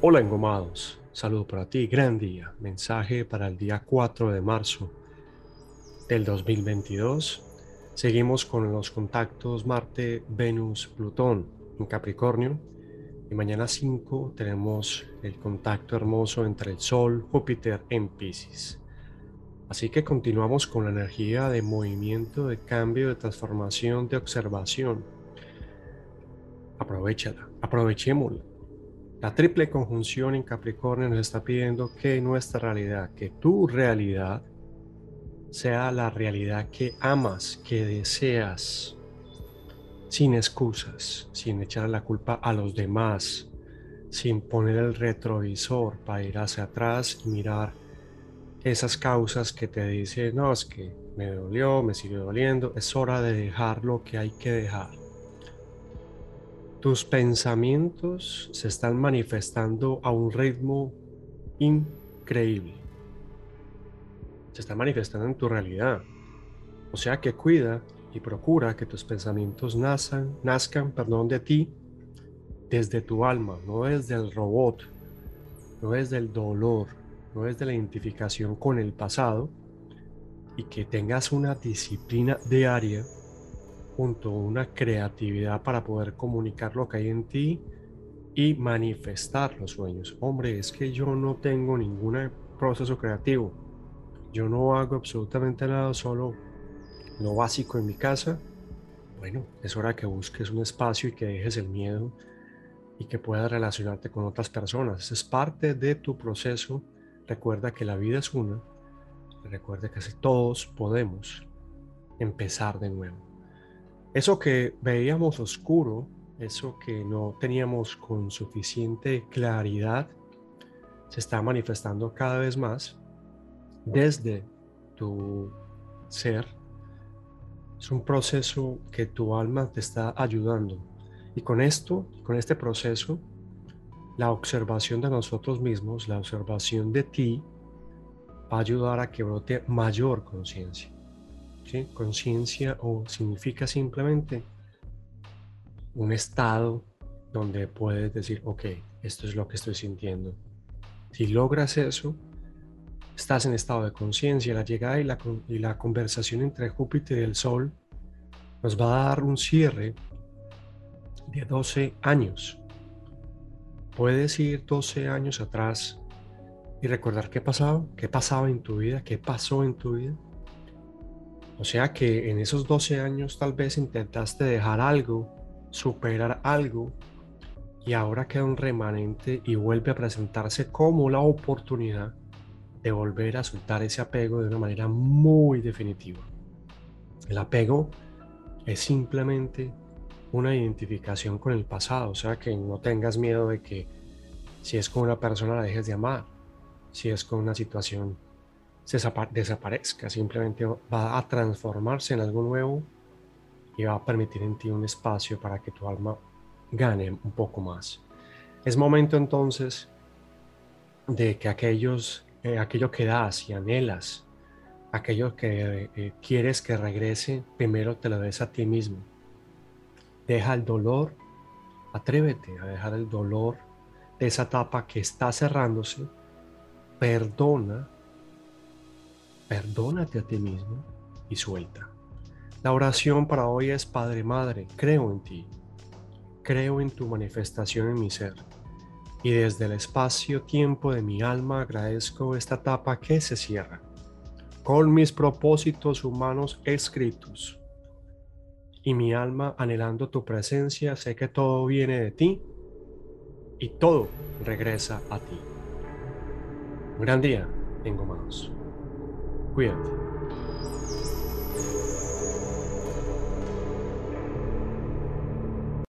Hola engomados, saludo para ti, gran día, mensaje para el día 4 de marzo del 2022. Seguimos con los contactos Marte, Venus, Plutón en Capricornio y mañana 5 tenemos el contacto hermoso entre el Sol, Júpiter en Pisces. Así que continuamos con la energía de movimiento, de cambio, de transformación, de observación. Aprovechala, aprovechémosla la triple conjunción en Capricornio nos está pidiendo que nuestra realidad, que tu realidad, sea la realidad que amas, que deseas, sin excusas, sin echar la culpa a los demás, sin poner el retrovisor para ir hacia atrás y mirar esas causas que te dicen, no, es que me dolió, me sigue doliendo, es hora de dejar lo que hay que dejar. Tus pensamientos se están manifestando a un ritmo increíble. Se están manifestando en tu realidad. O sea que cuida y procura que tus pensamientos nazcan, nazcan perdón, de ti desde tu alma, no desde el robot, no desde el dolor, no desde la identificación con el pasado y que tengas una disciplina diaria junto una creatividad para poder comunicar lo que hay en ti y manifestar los sueños. Hombre, es que yo no tengo ningún proceso creativo. Yo no hago absolutamente nada, solo lo básico en mi casa. Bueno, es hora que busques un espacio y que dejes el miedo y que puedas relacionarte con otras personas. Es parte de tu proceso. Recuerda que la vida es una. Recuerda que todos podemos empezar de nuevo. Eso que veíamos oscuro, eso que no teníamos con suficiente claridad, se está manifestando cada vez más desde tu ser. Es un proceso que tu alma te está ayudando. Y con esto, con este proceso, la observación de nosotros mismos, la observación de ti, va a ayudar a que brote mayor conciencia. Conciencia o significa simplemente un estado donde puedes decir, ok, esto es lo que estoy sintiendo. Si logras eso, estás en estado de conciencia. La llegada y la, y la conversación entre Júpiter y el Sol nos va a dar un cierre de 12 años. Puedes ir 12 años atrás y recordar qué pasado, qué pasaba en tu vida, qué pasó en tu vida. O sea que en esos 12 años tal vez intentaste dejar algo, superar algo, y ahora queda un remanente y vuelve a presentarse como la oportunidad de volver a soltar ese apego de una manera muy definitiva. El apego es simplemente una identificación con el pasado, o sea que no tengas miedo de que si es con una persona la dejes de amar, si es con una situación desaparezca, simplemente va a transformarse en algo nuevo y va a permitir en ti un espacio para que tu alma gane un poco más. Es momento entonces de que aquellos, eh, aquello que das y anhelas, aquello que eh, quieres que regrese, primero te lo des a ti mismo. Deja el dolor, atrévete a dejar el dolor de esa etapa que está cerrándose, perdona perdónate a ti mismo y suelta. La oración para hoy es Padre Madre, creo en ti, creo en tu manifestación en mi ser y desde el espacio-tiempo de mi alma agradezco esta etapa que se cierra con mis propósitos humanos escritos y mi alma anhelando tu presencia, sé que todo viene de ti y todo regresa a ti. Un gran día, tengo manos. Dziękuję.